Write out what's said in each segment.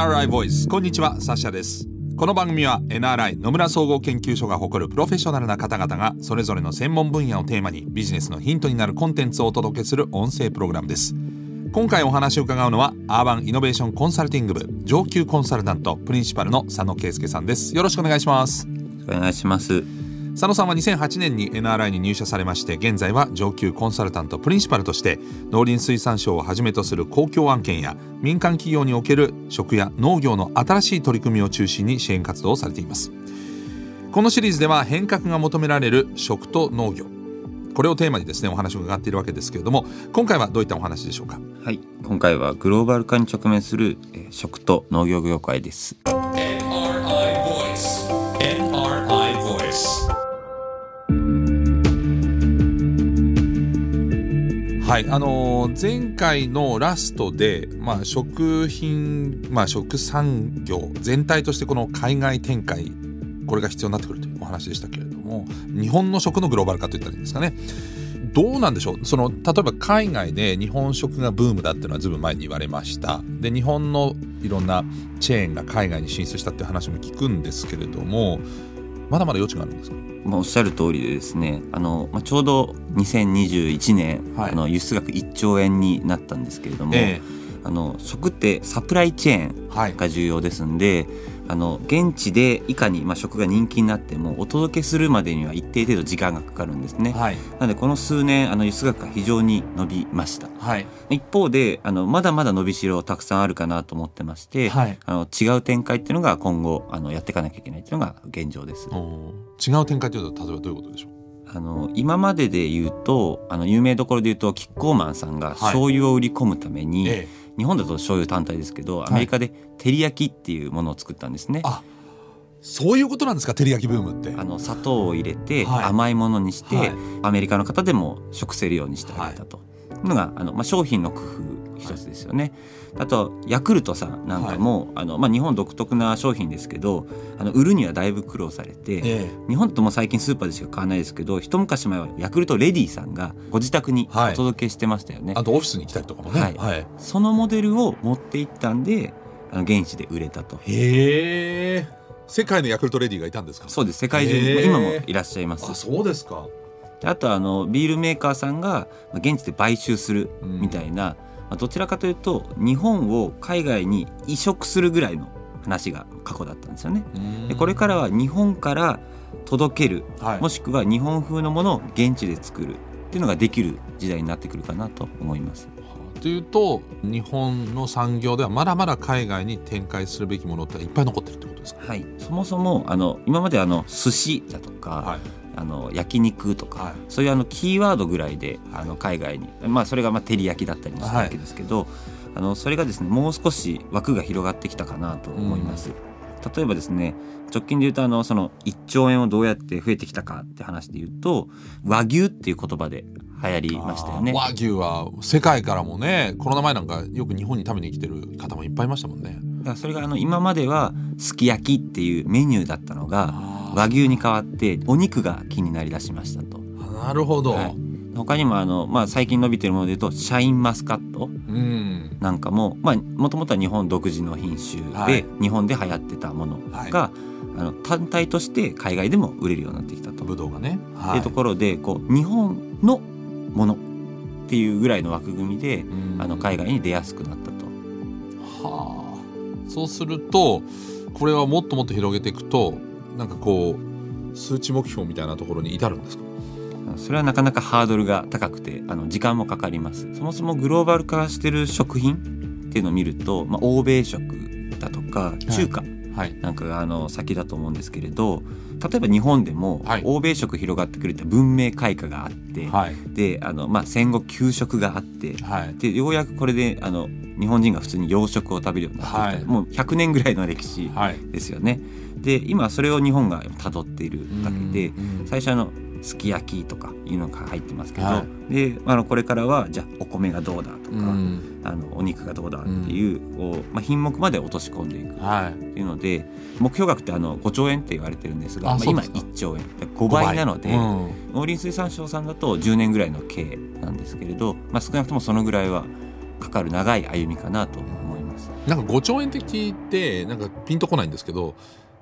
NRI ボイス。こんにちはサッシャです。この番組は NRI 野村総合研究所が誇るプロフェッショナルな方々がそれぞれの専門分野をテーマにビジネスのヒントになるコンテンツをお届けする音声プログラムです。今回お話を伺うのはアーバンイノベーションコンサルティング部上級コンサルタントプリンシパルの佐野圭介さんです。よろしくお願いします。お願いします。佐野さんは2008年に NRI に入社されまして現在は上級コンサルタントプリンシパルとして農林水産省をはじめとする公共案件や民間企業における食や農業の新しい取り組みを中心に支援活動をされています。このシリーズでは変革が求められる食と農業。これをテーマにですねお話を伺っているわけですけれども今回はどういったお話でしょうか？はい。今回はグローバル化に直面する食と農業業界です。いあのー前回のラストで、まあ、食品、まあ、食産業全体としてこの海外展開これが必要になってくるというお話でしたけれども日本の食のグローバル化といったらいいんですかね。どうなんでしょう？その例えば海外で日本食がブームだっていうのはずいぶん前に言われました。で日本のいろんなチェーンが海外に進出したっていう話も聞くんですけれどもまだまだ余地があるんですか？まあ、おっしゃる通りでですねあの、まあ、ちょうど2021年、はい。あの輸出額1兆円になったんですけれども、え。あの食ってサプライチェーンはい。が重要ですんであの現地でいかに、まあ、食が人気になってもお届けするまでには一定程度時間がかかるんですね。はい。なのでこの数年あの輸出額が非常に伸びました。はい。一方であのまだまだ伸びしろたくさんあるかなと思ってまして、はい。あの違う展開っていうのが今後あのやっていかなきゃいけないっていうのが現状です。おー。違う展開というと例えばどういうことでしょう？あの今までで言うとあの有名どころで言うとキッコーマンさんがはい。醤油を売り込むために、え日本だと醤油単体ですけどアメリカで照り焼きっていうものを作ったんですね。あそういうことなんですか？照り焼きブームって。あの砂糖を入れてはい。甘いものにして、はい。アメリカの方でも食せるようにしてあげたとのがあの、まあ、商品の工夫一つですよね。あとヤクルトさんなんかも、あのまあ、日本独特な商品ですけどあの売るにはだいぶ苦労されて、え日本だともう最近スーパーでしか買わないですけど一昔前はヤクルトレディさんがご自宅にはい。お届けしてましたよね。あとオフィスに来たりとかもね。はい。はい、そのモデルを持っていったんであの現地で売れたと。へえ。世界のヤクルトレディがいたんですか？そうです。世界中に今もいらっしゃいます。あそうですか。であとあのビールメーカーさんがまあ現地で買収するみたいな、まあどちらかというと日本を海外に移植するぐらいの話が過去だったんですよね。でこれからは日本から届けるはい。もしくは日本風のものを現地で作るっていうのができる時代になってくるかなと思います。というと日本の産業ではまだまだ海外に展開するべきものっていっぱい残ってるってことですか？はい、そもそもあの今まであの寿司だとか、はいあの焼肉とか、はい。そういうあのキーワードぐらいであの海外に、まあ、それがまあ照り焼きだったりしたわけですけど、あのそれがですねもう少し枠が広がってきたかなと思います。例えばですね直近で言うとあのその1兆円をどうやって増えてきたかって話で言うと和牛っていう言葉で流行りましたよね。和牛は世界からもねコロナ前なんかよく日本に食べに来てる方もいっぱいいましたもんね。それがあの今まではすき焼きっていうメニューだったのがあ和牛に変わってお肉が気になりだしましたと。ーなるほど、はい。他にもあの、まあ、最近伸びてるもので言うとシャインマスカットうん。なんかもまあもともとは日本独自の品種で、はい。日本で流行ってたものが、あの単体として海外でも売れるようになってきたと。ブドウがね、ってはいいうところでこう日本のものっていうぐらいの枠組みで、うん。あの海外に出やすくなったと。はあ。そうするとこれはもっともっと広げていくとなんかこう数値目標みたいなところに至るんですか？それはなかなかハードルが高くてあの時間もかかります。そもそもグローバル化してる食品っていうのを見ると、まあ、欧米食だとか中華はい。なんかがあの先だと思うんですけれど例えば日本でもはい。欧米食広がってくれた文明開化があって、はい。であの、まあ、戦後給食があってはい。でようやくこれであの日本人が普通に洋食を食べるようになってきた、はい。もう100年ぐらいの歴史はい。ですよね。で今それを日本が辿っているだけでうん最初あのすき焼きとかいうのが入ってますけど、はであのこれからはじゃあお米がどうだとか、うん。あのお肉がどうだっていう,、こうまあ、品目まで落とし込んでいくっはい。ていうので目標額ってあの5兆円って言われてるんですがまあ、今あそうですか。1兆円。5倍なので、うん農林水産省さんだと10年ぐらいの経営なんですけれど、まあ、少なくともそのぐらいはかかる長い歩みかなと思います。なんか5兆円って聞いてなんかピンとこないんですけど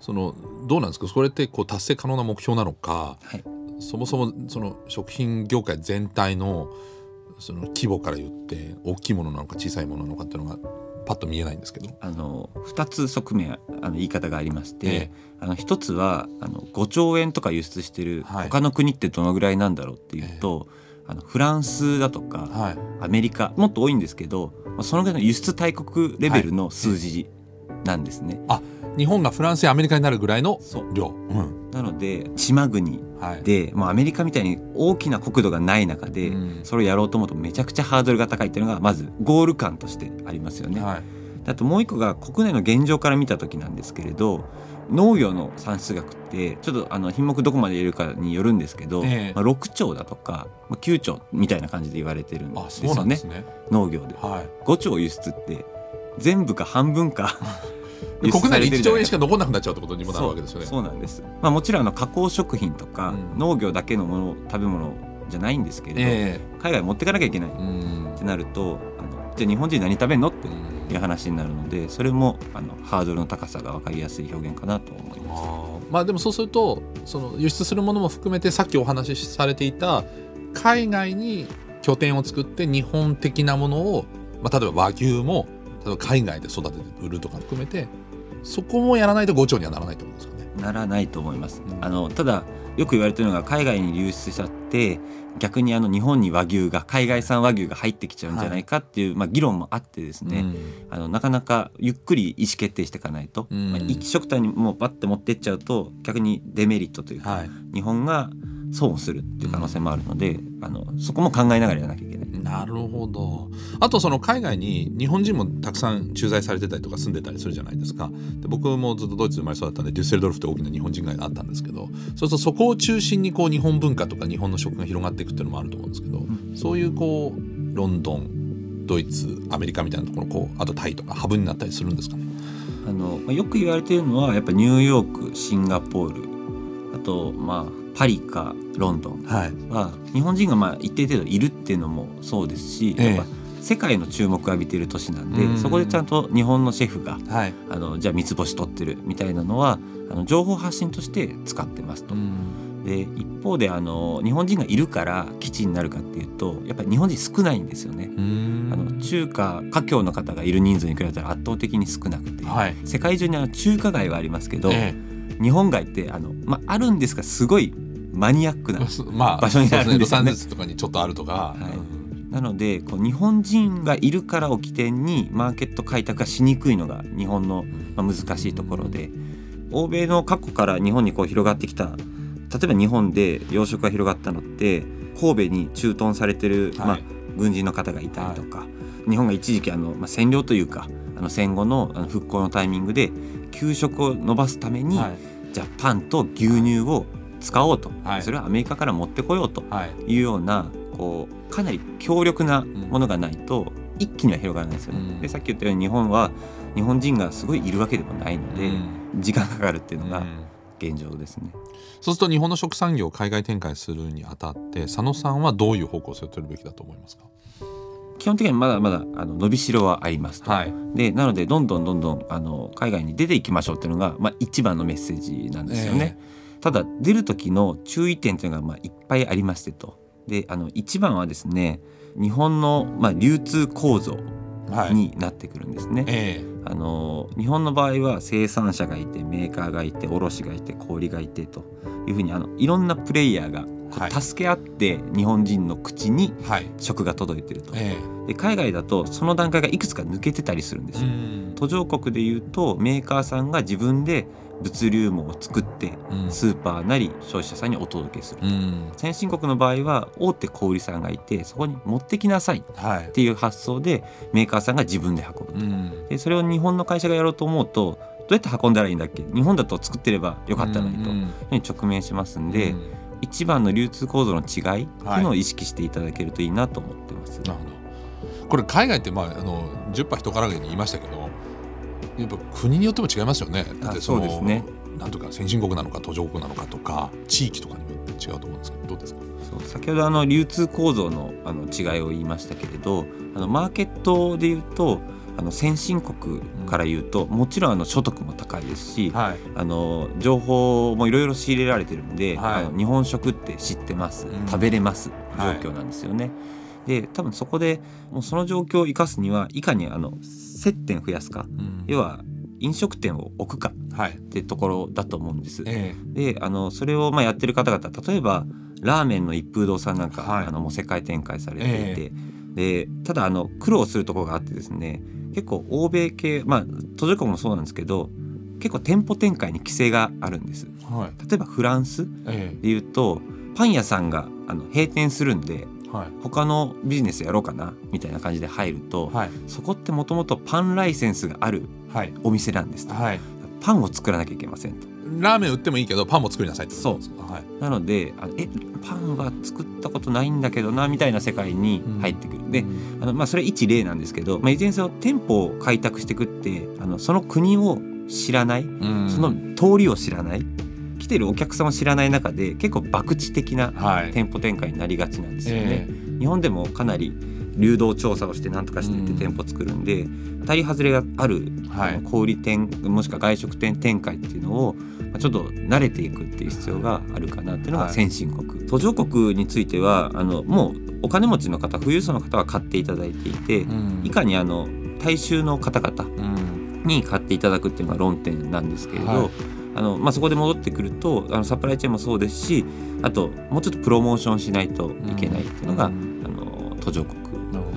そのどうなんですか？それってこう達成可能な目標なのか、はい。そもそもその食品業界全体のその規模から言って大きいものなのか小さいものなのかっていうのがパッと見えないんですけど。あの2つ側面あの言い方がありまして、ええ。あの一つはあの5兆円とか輸出してるはい。他の国ってどのぐらいなんだろうっていうと、あのフランスだとかはい。アメリカもっと多いんですけどまあそのぐらいの輸出大国レベルの数字なんですね。日本がフランスやアメリカになるぐらいの量。うん。なので島国はい、でもうアメリカみたいに大きな国土がない中で、うん。それをやろうと思うとめちゃくちゃハードルが高いっていうのがまずゴール感としてありますよね。はい。あともう一個が国内の現状から見た時なんですけれど農業の産出額ってちょっとあの品目どこまで入れるかによるんですけど、ええ。まあ、6兆だとか、まあ、9兆みたいな感じで言われてるんですよね。ね。農業で。はい。5兆輸出って全部か半分か国内で1されてるじゃない兆円しか残んなくなっちゃうってことにもなるわけですよね。そうなんです、まあ、もちろんあの加工食品とか、うん。農業だけのもの食べ物じゃないんですけれど、え海外持ってかなきゃいけないってなるとあのじゃあ日本人何食べんのってうん。いう話になるのでそれもあのハードルの高さが分かりやすい表現かなと思います。まあでもそうするとその輸出するものも含めてさっきお話しされていた海外に拠点を作って日本的なものを、まあ、例えば和牛も例えば海外で育てて売るとか含めてそこもやらないと5兆にはならないってことですかね。ならないと思います。うん。あのただよく言われてるのが海外に流出しちゃって逆にあの日本に和牛が海外産和牛が入ってきちゃうんじゃないかっていう、まあ、議論もあってですね、あのなかなかゆっくり意思決定していかないと、うん。まあ、一気食単にもうバッて持ってっちゃうと逆にデメリットというか、はい、日本が損をするっていう可能性もあるので、あのそこも考えながらやらなきゃいけない。なるほど。あとその海外に日本人もたくさん駐在されてたりとか住んでたりするじゃないですか。で僕もずっとドイツで生まれ育ったんでデュッセルドルフって大きな日本人街があったんですけどそうするとそこを中心にこう日本文化とか日本の食が広がっていくっていうのもあると思うんですけど、ん。そういうこうロンドンドイツアメリカみたいなところこうあとタイとかハブになったりするんですかね？あのまあよく言われているのはやっぱニューヨークシンガポールあとまあパリかロンドンは日本人がまあ一定程度いるっていうのもそうですし、ええ。やっぱ世界の注目を浴びている都市なんで、うん。そこでちゃんと日本のシェフがはい。あのじゃあ三つ星取ってるみたいなのはあの情報発信として使ってますと。で一方であの日本人がいるから基地になるかっていうとやっぱり日本人少ないんですよね。うん。あの中華華僑の方がいる人数に比べたら圧倒的に少なくて、はい。世界中にあの中華街はありますけど、え。日本街ってあの、まあ、あるんですがすごいマニアックなえまあ場所になるんですよね。そうロサンゼルスとかにちょっとあるとか、はい。うん。なのでこう日本人がいるからを起点にマーケット開拓がしにくいのが日本の、まあ、難しいところで欧米の過去から日本にこう広がってきた例えば日本で養殖が広がったのって神戸に駐屯されてる、まあはい、軍人の方がいたりとか、日本が一時期あの、まあ、占領というかあの戦後のあの復興のタイミングで給食を伸ばすために、はい。じゃあパンと牛乳を使おうと、はい。それをアメリカから持ってこようと。はい。いうようなこうかなり強力なものがないと一気には広がらないですよね。うん。でさっき言ったように日本は日本人がすごいいるわけでもないので、うん。時間かかるっていうのがうん。現状ですね。そうすると日本の食産業を海外展開するにあたって佐野さんはどういう方向性を取るべきだと思いますか？基本的にはまだまだあの伸びしろはありますと。はい。でなのでどんどんどんどんあの海外に出ていきましょうっていうのが、まあ、一番のメッセージなんですよね。ただ出る時の注意点というのがまあいっぱいありましてと。であの一番はですね日本の、まあ、流通構造はいになってくるんですね。えあの日本の場合は生産者がいてメーカーがいて卸がいて小売がいてというふうにあのいろんなプレイヤーが助け合って日本人の口に食が届いてると。えで海外だとその段階がいくつか抜けてたりするんですよ。ん。途上国でいうとメーカーさんが自分で物流網を作ってうん。スーパーなり消費者さんにお届けする。うん。先進国の場合は大手小売さんがいてそこに持ってきなさいっはい。ていう発想でメーカーさんが自分で運ぶと。うん。でそれを日本の会社がやろうと思うとどうやって運んだらいいんだっけ？日本だと作ってればよかったのにと、う直面しますんで、うん一番の流通構造の違いっていうのを意識していただけるといいなと思ってます。なるほど。これ海外ってまああの10波人からげに言いましたけどやっぱ国によっても違いますよね。だってあそうですね。なんとか先進国なのか途上国なのかとか地域とかにもよって違うと思うんですけどどうですか？先ほどあの流通構造のあの違いを言いましたけれどあのマーケットで言うとあの先進国から言うと、もちろんあの所得も高いですし、はい。あの情報もいろいろ仕入れられてるんで、はい。あの日本食って知ってます、うん。食べれます状はい。況なんですよね。で多分そこでもうその状況を生かすにはいかにあの接点増やすかうん。要は飲食店を置くかはい。ってところだと思うんです。えであのそれをまあやってる方々例えばラーメンの一風堂さんなんか、はい。あのもう世界展開されていて、でただあの苦労するところがあってですね結構欧米系まあ途上国もそうなんですけど結構店舗展開に規制があるんです。えはい。例えばフランスえでいうとパン屋さんがあの閉店するんでえはい。他のビジネスやろうかなみたいな感じで入ると、はい。そこってもともとパンライセンスがあるはい。お店なんです。と、はい。パンを作らなきゃいけませんと。ラーメン売ってもいいけどパンも作りなさいってことですかはい。なのであえパンは作ったことないんだけどなみたいな世界に入ってくる。でうん。あのまあ、それ一例なんですけど、まあ、いずれにせよ店舗を開拓していくってあのその国を知らないうん。その通りを知らない来てるお客さんを知らない中で結構博打的なはい。店舗展開になりがちなんですよね。え日本でもかなり流動調査をして何とかしてってうん。店舗作るんで当たり外れがある、小売店もしくは外食店展開っていうのをまあちょっと慣れていくっていう必要があるかなっていうのはい。が先進国、途上国についてはあのもうお金持ちの方富裕層の方は買っていただいていて、うん。いかにあの大衆の方々うん。に買っていただくっていうのが論点なんですけれど、はい。あのまあ、そこで戻ってくるとあのサプライチェーンもそうですしあともうちょっとプロモーションしないといけないっていうのが、うん。あの途上国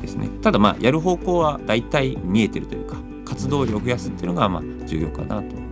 ですね。ただまあやる方向は大体見えてるというか活動量を増やすっていうのがまあ重要かなと。思います。そう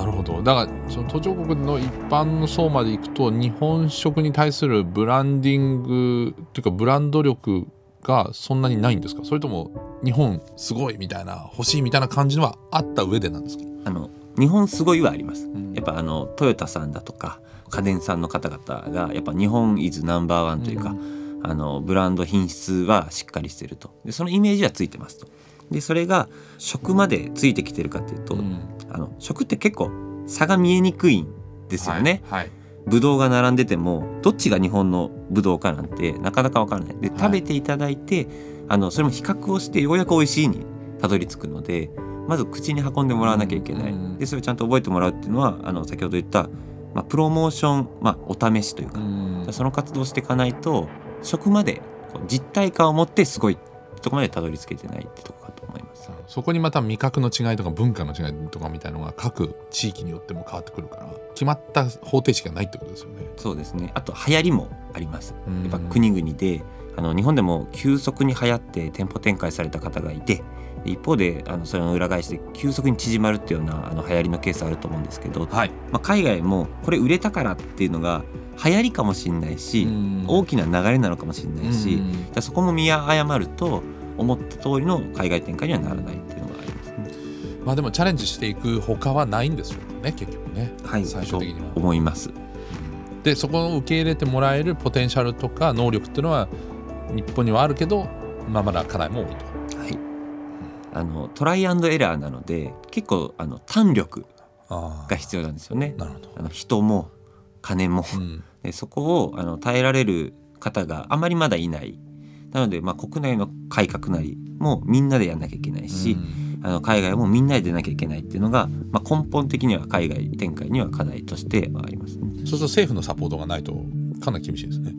なるほど。だからその途上国の一般の層までいくと日本食に対するブランディングというかブランド力がそんなにないんですか？それとも日本すごいみたいな欲しいみたいな感じのはあった上でなんですか、あの日本すごいはあります。うん。やっぱあのトヨタさんだとか家電さんの方々がやっぱ日本イズナンバーワンというか、あのブランド品質はしっかりしてると。でそのイメージはついてますと。でそれが食までついてきてるかっていうと、うんあの食って結構差が見えにくいんですよね、はい、はい。ブドウが並んでてもどっちが日本のブドウかなんてなかなかわからない。ではい。食べていただいて、あのそれも比較をしてようやく美味しいにたどり着くのでまず口に運んでもらわなきゃいけない、うん。でそれをちゃんと覚えてもらうっていうのはあの先ほど言った、まあ、プロモーション、まあ、お試しというか、うん。その活動をしていかないと食までこう実体感を持ってすごいとこまでたどり着けてないってとこ。そこにまた味覚の違いとか文化の違いとかみたいのが各地域によっても変わってくるから決まった方程式がないってことですよね。そうですね。あと流行りもあります。うん。やっぱ国々であの日本でも急速に流行って店舗展開された方がいて一方であのそれの裏返しで急速に縮まるっていうようなあの流行りのケースあると思うんですけど、はい、まあ、海外もこれ売れたからっていうのが流行りかもしれないし、大きな流れなのかもしれないし、そこも見誤ると思った通りの海外展開にはならないっていうのがありますね。まあでもチャレンジしていく他はないんですよね結局ね。はい、最終的にはと思います。でそこを受け入れてもらえるポテンシャルとか能力っていうのは日本にはあるけど、まあ、まだ課題も多いと。はい、あのトライアンドエラーなので結構あの胆力あが必要なんですよね。なるほど。あの人も金も、うんでそこをあの耐えられる方があまりまだいないなので、まあ、国内の改革なりもみんなでやんなきゃいけないし、あの海外もみんなで出なきゃいけないっていうのが、まあ、根本的には海外展開には課題としてはありますね。そうすると政府のサポートがないとかなり厳しいですね。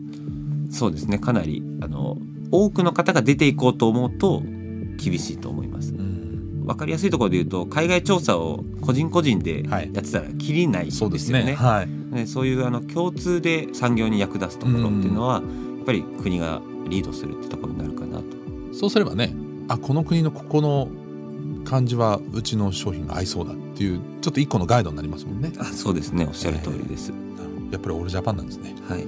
そうですねかなりあの多くの方が出ていこうと思うと厳しいと思います。うん、わかりやすいところで言うと海外調査を個人個人でやはいってたらきりないそうですね。ですよね。はい。ね、そういうあの共通で産業に役立つところっていうのは、やっぱり国がリードするってところになるかなと。そうすればねあこの国のここの感じはうちの商品が合いそうだっていうちょっと一個のガイドになりますもんね。あそうですねおっしゃる通りです。やっぱりオールジャパンなんですね。はい、はい、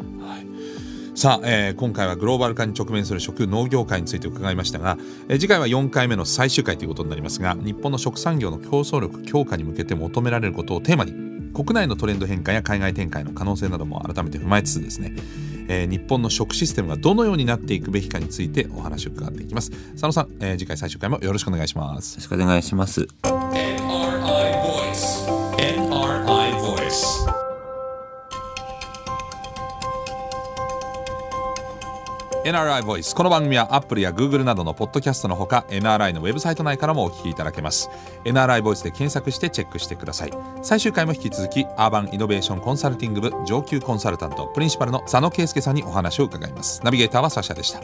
さあ、えー今回はグローバル化に直面する食農業界について伺いましたが、えー次回は4回目の最終回ということになりますが日本の食産業の競争力強化に向けて求められることをテーマに国内のトレンド変化や海外展開の可能性なども改めて踏まえつつですね、えー日本の食システムがどのようになっていくべきかについてお話を伺っていきます佐野さん、えー次回最終回もよろしくお願いしますよろしくお願いします。NRI Voice この番組は Apple や Google などのポッドキャストのほか NRI のウェブサイト内からもお聞きいただけます。NRI Voice で検索してチェックしてください。最終回も引き続きアーバンイノベーションコンサルティング部上級コンサルタントプリンシパルの佐野圭介さんにお話を伺います。ナビゲーターはサシャでした。